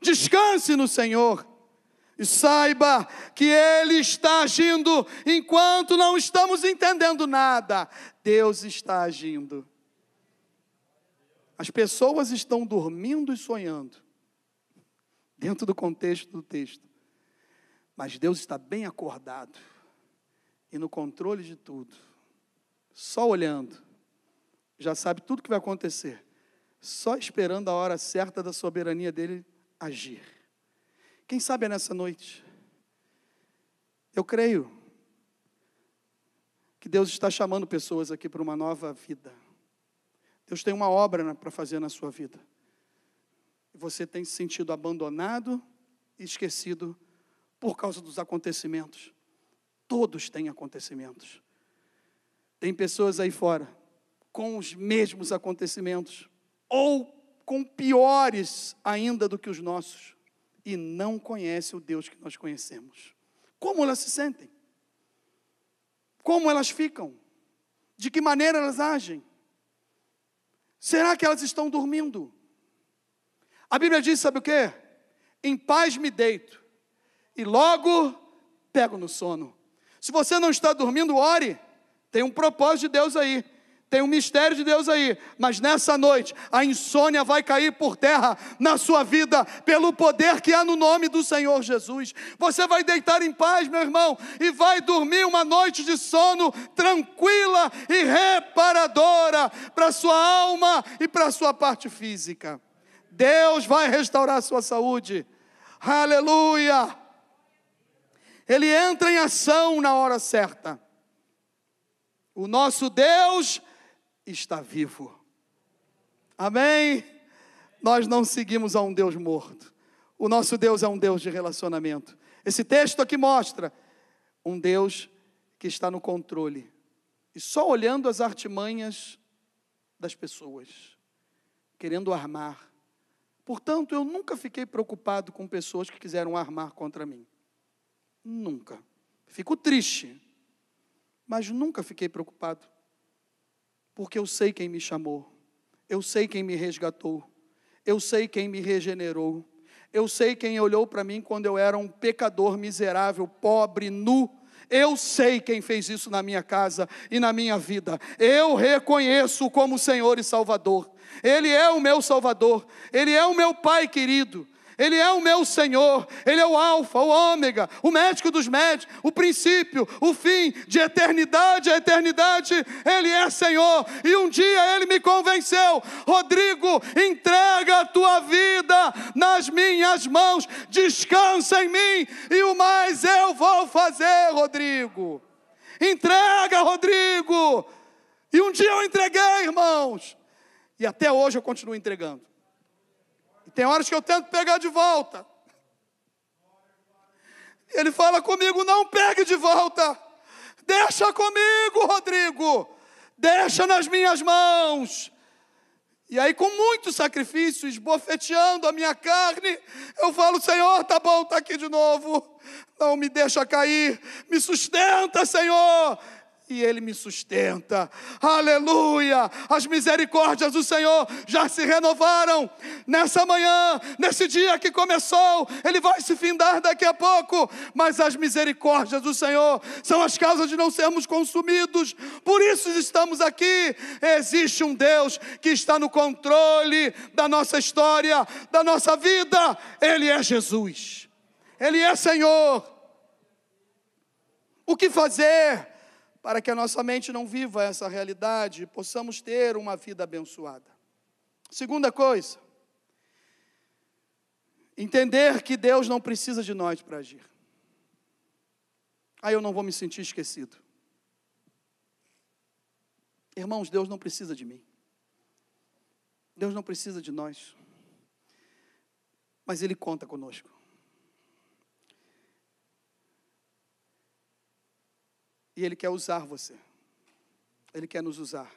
Descanse no Senhor. E saiba que Ele está agindo enquanto não estamos entendendo nada. Deus está agindo. As pessoas estão dormindo e sonhando, dentro do contexto do texto. Mas Deus está bem acordado e no controle de tudo. Só olhando, já sabe tudo que vai acontecer. Só esperando a hora certa da soberania dele agir. Quem sabe é nessa noite? Eu creio que Deus está chamando pessoas aqui para uma nova vida. Deus tem uma obra para fazer na sua vida. Você tem se sentido abandonado e esquecido por causa dos acontecimentos. Todos têm acontecimentos. Tem pessoas aí fora com os mesmos acontecimentos, ou com piores ainda do que os nossos, e não conhece o Deus que nós conhecemos. Como elas se sentem? Como elas ficam? De que maneira elas agem? Será que elas estão dormindo? A Bíblia diz: sabe o que? Em paz me deito, e logo pego no sono. Se você não está dormindo, ore. Tem um propósito de Deus aí. Tem um mistério de Deus aí, mas nessa noite a insônia vai cair por terra na sua vida, pelo poder que há no nome do Senhor Jesus. Você vai deitar em paz, meu irmão, e vai dormir uma noite de sono tranquila e reparadora para sua alma e para sua parte física. Deus vai restaurar a sua saúde. Aleluia! Ele entra em ação na hora certa. O nosso Deus está vivo. Amém? Nós não seguimos a um Deus morto. O nosso Deus é um Deus de relacionamento. Esse texto aqui mostra um Deus que está no controle e só olhando as artimanhas das pessoas, querendo armar. Portanto, eu nunca fiquei preocupado com pessoas que quiseram armar contra mim. Nunca. Fico triste, mas nunca fiquei preocupado, porque eu sei quem me chamou, eu sei quem me resgatou, eu sei quem me regenerou, eu sei quem olhou para mim quando eu era um pecador miserável, pobre, nu. Eu sei quem fez isso na minha casa e na minha vida. Eu reconheço como Senhor e Salvador. Ele é o meu Salvador, Ele é o meu Pai querido. Ele é o meu Senhor, Ele é o Alfa, o Ômega, o médico dos médicos, o princípio, o fim, de eternidade a eternidade, Ele é Senhor. E um dia Ele me convenceu: Rodrigo, entrega a tua vida nas minhas mãos, descansa em mim, e o mais eu vou fazer, Rodrigo. Entrega, Rodrigo. E um dia eu entreguei, irmãos, e até hoje eu continuo entregando. Tem horas que eu tento pegar de volta. Ele fala comigo: não pegue de volta. Deixa comigo, Rodrigo. Deixa nas minhas mãos. E aí, com muito sacrifício, esbofeteando a minha carne, eu falo: Senhor, tá bom, está aqui de novo. Não me deixa cair. Me sustenta, Senhor e Ele me sustenta. Aleluia! As misericórdias do Senhor já se renovaram nessa manhã, nesse dia que começou. Ele vai se findar daqui a pouco, mas as misericórdias do Senhor são as causas de não sermos consumidos. Por isso estamos aqui. Existe um Deus que está no controle da nossa história, da nossa vida. Ele é Jesus. Ele é Senhor. O que fazer? Para que a nossa mente não viva essa realidade possamos ter uma vida abençoada. Segunda coisa, entender que Deus não precisa de nós para agir. Aí eu não vou me sentir esquecido. Irmãos, Deus não precisa de mim. Deus não precisa de nós. Mas Ele conta conosco. E Ele quer usar você. Ele quer nos usar.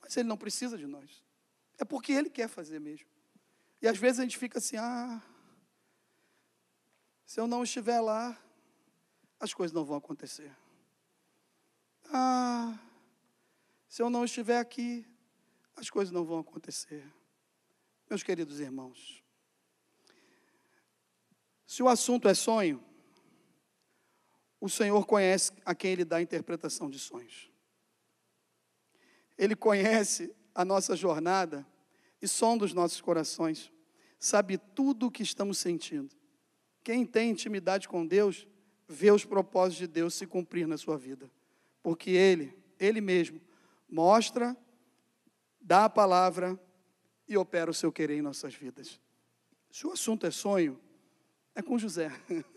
Mas Ele não precisa de nós. É porque Ele quer fazer mesmo. E às vezes a gente fica assim: ah, se eu não estiver lá, as coisas não vão acontecer. Ah, se eu não estiver aqui, as coisas não vão acontecer. Meus queridos irmãos, se o assunto é sonho, o Senhor conhece a quem Ele dá a interpretação de sonhos. Ele conhece a nossa jornada e sonda os nossos corações, sabe tudo o que estamos sentindo. Quem tem intimidade com Deus, vê os propósitos de Deus se cumprir na sua vida, porque Ele, Ele mesmo, mostra, dá a palavra e opera o seu querer em nossas vidas. Se o assunto é sonho, é com José. (laughs)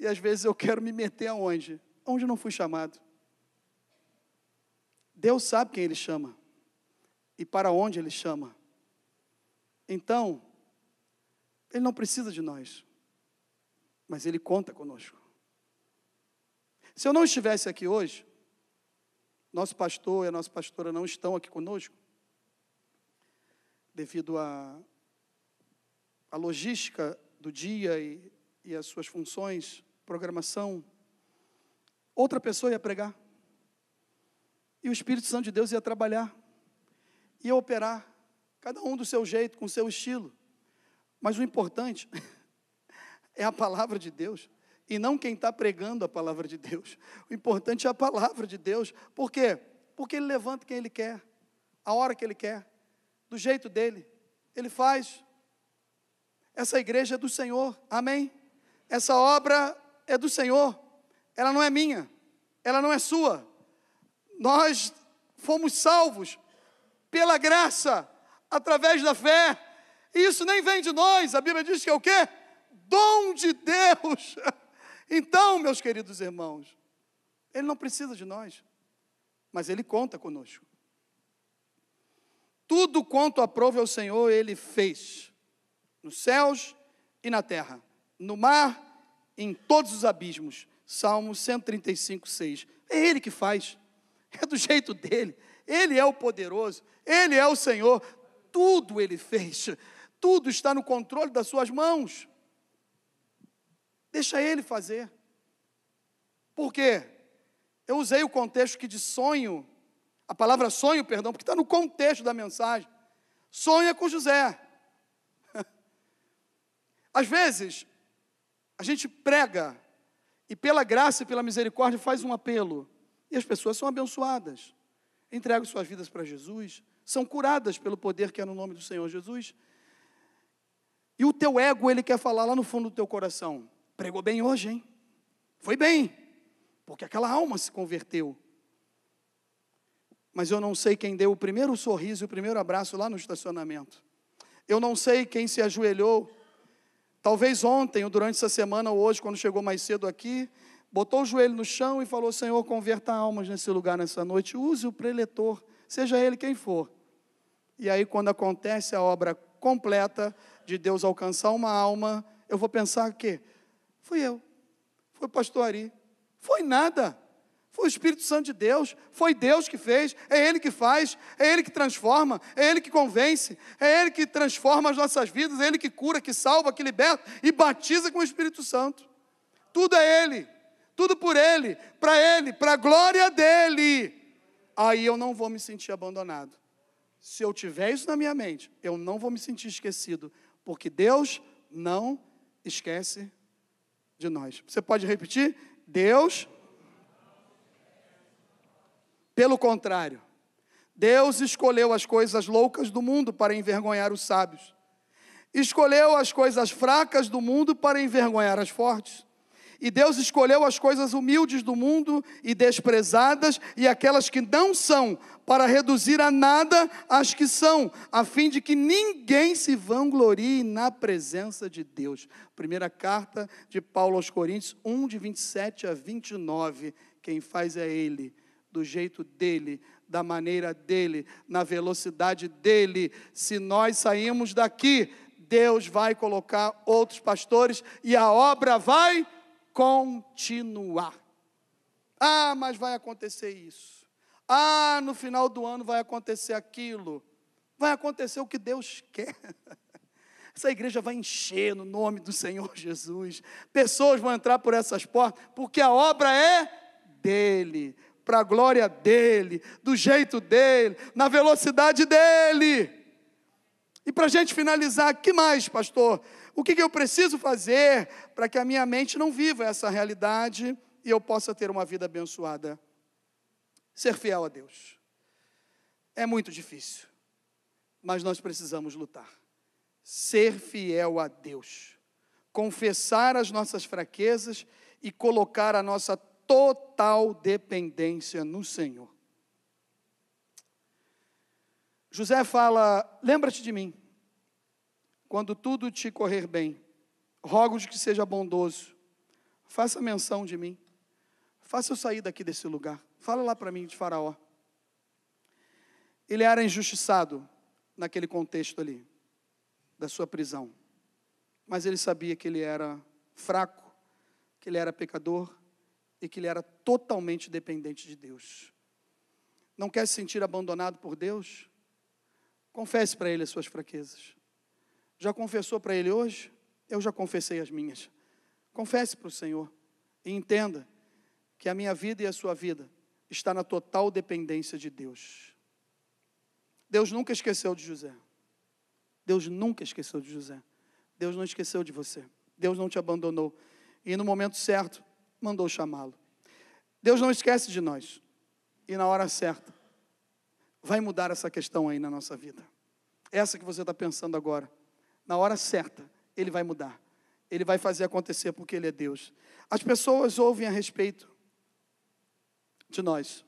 E às vezes eu quero me meter aonde? Onde não fui chamado. Deus sabe quem Ele chama e para onde Ele chama. Então, Ele não precisa de nós, mas Ele conta conosco. Se eu não estivesse aqui hoje, nosso pastor e a nossa pastora não estão aqui conosco, devido à logística do dia e, e as suas funções programação, outra pessoa ia pregar. E o Espírito Santo de Deus ia trabalhar, ia operar, cada um do seu jeito, com o seu estilo. Mas o importante (laughs) é a palavra de Deus, e não quem está pregando a palavra de Deus. O importante é a palavra de Deus. Por quê? Porque Ele levanta quem Ele quer, a hora que Ele quer, do jeito dele. Ele faz. Essa igreja é do Senhor, amém? Essa obra é do Senhor, ela não é minha, ela não é sua. Nós fomos salvos pela graça, através da fé. E isso nem vem de nós, a Bíblia diz que é o quê? Dom de Deus. (laughs) Então, meus queridos irmãos, Ele não precisa de nós, mas Ele conta conosco. Tudo quanto aprove ao Senhor, Ele fez, nos céus e na terra, no mar em todos os abismos. Salmo 135, 6. É Ele que faz, é do jeito dele. Ele é o poderoso, Ele é o Senhor. Tudo Ele fez, tudo está no controle das Suas mãos. Deixa Ele fazer. Por quê? Eu usei o contexto que de sonho, a palavra sonho, perdão, porque está no contexto da mensagem. Sonha com José. (laughs) Às vezes, a gente prega e pela graça e pela misericórdia faz um apelo. E as pessoas são abençoadas. Entregam suas vidas para Jesus, são curadas pelo poder que é no nome do Senhor Jesus. E o teu ego, ele quer falar lá no fundo do teu coração: pregou bem hoje, hein? Foi bem, porque aquela alma se converteu. Mas eu não sei quem deu o primeiro sorriso e o primeiro abraço lá no estacionamento. Eu não sei quem se ajoelhou. Talvez ontem, ou durante essa semana, ou hoje, quando chegou mais cedo aqui, botou o joelho no chão e falou: Senhor, converta almas nesse lugar nessa noite. Use o preletor, seja ele quem for. E aí, quando acontece a obra completa de Deus alcançar uma alma, eu vou pensar que fui eu, foi o pastor Ari, foi nada. Foi o Espírito Santo de Deus, foi Deus que fez, é Ele que faz, é Ele que transforma, é Ele que convence, é Ele que transforma as nossas vidas, é Ele que cura, que salva, que liberta e batiza com o Espírito Santo. Tudo é Ele, tudo por Ele, para Ele, para a glória dEle. Aí eu não vou me sentir abandonado. Se eu tiver isso na minha mente, eu não vou me sentir esquecido, porque Deus não esquece de nós. Você pode repetir? Deus. Pelo contrário, Deus escolheu as coisas loucas do mundo para envergonhar os sábios. Escolheu as coisas fracas do mundo para envergonhar as fortes. E Deus escolheu as coisas humildes do mundo e desprezadas e aquelas que não são, para reduzir a nada as que são, a fim de que ninguém se vanglorie na presença de Deus. Primeira carta de Paulo aos Coríntios, 1 de 27 a 29. Quem faz é Ele, do jeito dele, da maneira dele, na velocidade dele. Se nós saímos daqui, Deus vai colocar outros pastores e a obra vai continuar. Ah, mas vai acontecer isso. Ah, no final do ano vai acontecer aquilo. Vai acontecer o que Deus quer. (laughs) Essa igreja vai encher no nome do Senhor Jesus. Pessoas vão entrar por essas portas, porque a obra é dele, para a glória dele, do jeito dele, na velocidade dele. E para a gente finalizar, que mais, pastor? O que, que eu preciso fazer para que a minha mente não viva essa realidade e eu possa ter uma vida abençoada? Ser fiel a Deus. É muito difícil, mas nós precisamos lutar. Ser fiel a Deus, confessar as nossas fraquezas e colocar a nossa total dependência no Senhor. José fala: Lembra-te de mim, quando tudo te correr bem, rogo-te que seja bondoso, faça menção de mim, faça eu sair daqui desse lugar, fala lá para mim de Faraó. Ele era injustiçado naquele contexto ali, da sua prisão, mas ele sabia que ele era fraco, que ele era pecador e que ele era totalmente dependente de Deus. Não quer se sentir abandonado por Deus? Confesse para ele as suas fraquezas. Já confessou para Ele hoje? Eu já confessei as minhas. Confesse para o Senhor e entenda que a minha vida e a sua vida está na total dependência de Deus. Deus nunca esqueceu de José. Deus nunca esqueceu de José. Deus não esqueceu de você. Deus não te abandonou. E no momento certo, mandou chamá-lo. Deus não esquece de nós. E na hora certa, vai mudar essa questão aí na nossa vida. Essa que você está pensando agora na hora certa, Ele vai mudar. Ele vai fazer acontecer porque Ele é Deus. As pessoas ouvem a respeito de nós.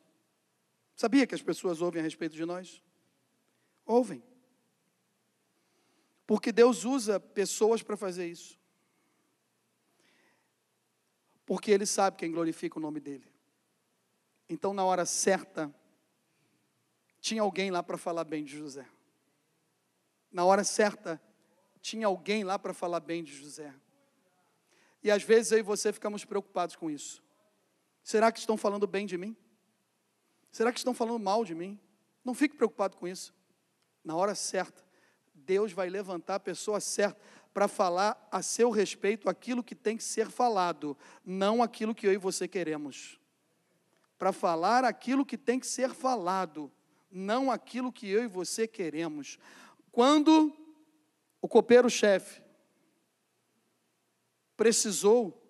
Sabia que as pessoas ouvem a respeito de nós? Ouvem. Porque Deus usa pessoas para fazer isso. Porque Ele sabe quem glorifica o nome dEle. Então, na hora certa, tinha alguém lá para falar bem de José. Na hora certa, tinha alguém lá para falar bem de José. E às vezes eu e você ficamos preocupados com isso. Será que estão falando bem de mim? Será que estão falando mal de mim? Não fique preocupado com isso. Na hora certa, Deus vai levantar a pessoa certa para falar a seu respeito aquilo que tem que ser falado, não aquilo que eu e você queremos. Para falar aquilo que tem que ser falado, não aquilo que eu e você queremos. Quando o copeiro-chefe precisou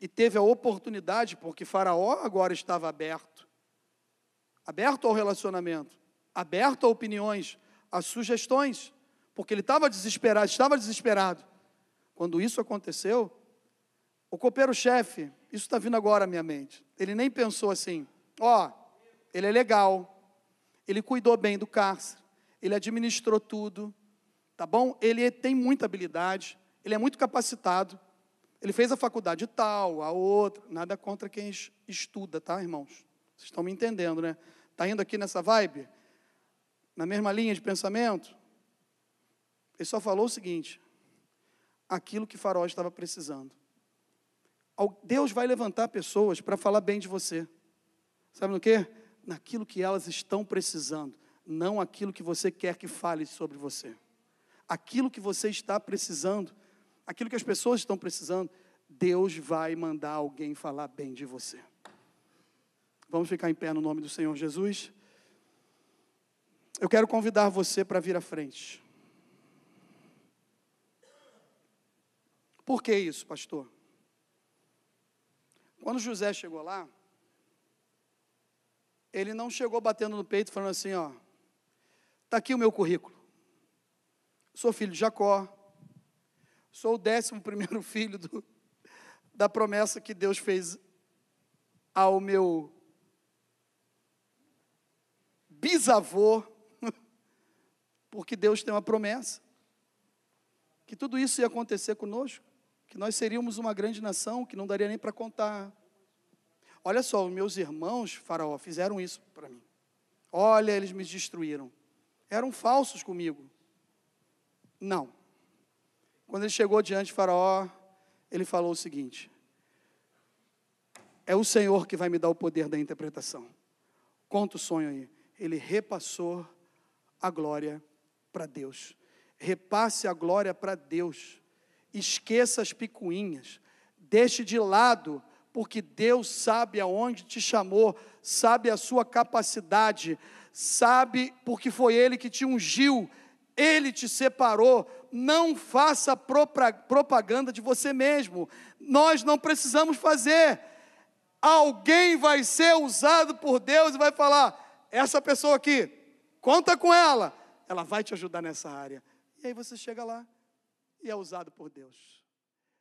e teve a oportunidade, porque Faraó agora estava aberto aberto ao relacionamento, aberto a opiniões, a sugestões, porque ele estava desesperado, estava desesperado. Quando isso aconteceu, o copeiro-chefe, isso está vindo agora à minha mente, ele nem pensou assim: ó, oh, ele é legal, ele cuidou bem do cárcere, ele administrou tudo, tá bom? Ele tem muita habilidade, ele é muito capacitado, ele fez a faculdade tal, a outra, nada contra quem estuda, tá, irmãos? Vocês estão me entendendo, né? Está indo aqui nessa vibe? Na mesma linha de pensamento? Ele só falou o seguinte: aquilo que Faraó estava precisando. Deus vai levantar pessoas para falar bem de você. Sabe no que? Naquilo que elas estão precisando, não aquilo que você quer que fale sobre você. Aquilo que você está precisando, aquilo que as pessoas estão precisando, Deus vai mandar alguém falar bem de você. Vamos ficar em pé no nome do Senhor Jesus. Eu quero convidar você para vir à frente. Por que isso, pastor? Quando José chegou lá, ele não chegou batendo no peito falando assim, ó, está aqui o meu currículo. Sou filho de Jacó, sou o décimo primeiro (laughs) filho do, da promessa que Deus fez ao meu bisavô, (laughs) porque Deus tem uma promessa, que tudo isso ia acontecer conosco que nós seríamos uma grande nação que não daria nem para contar. Olha só, os meus irmãos, Faraó, fizeram isso para mim. Olha, eles me destruíram. Eram falsos comigo. Não. Quando ele chegou diante de Faraó, ele falou o seguinte: É o Senhor que vai me dar o poder da interpretação. Conta o sonho aí. Ele repassou a glória para Deus. Repasse a glória para Deus. Esqueça as picuinhas. Deixe de lado, porque Deus sabe aonde te chamou, sabe a sua capacidade, sabe porque foi Ele que te ungiu, Ele te separou. Não faça propaganda de você mesmo. Nós não precisamos fazer. Alguém vai ser usado por Deus e vai falar: essa pessoa aqui, conta com ela, ela vai te ajudar nessa área. E aí você chega lá e é usado por Deus.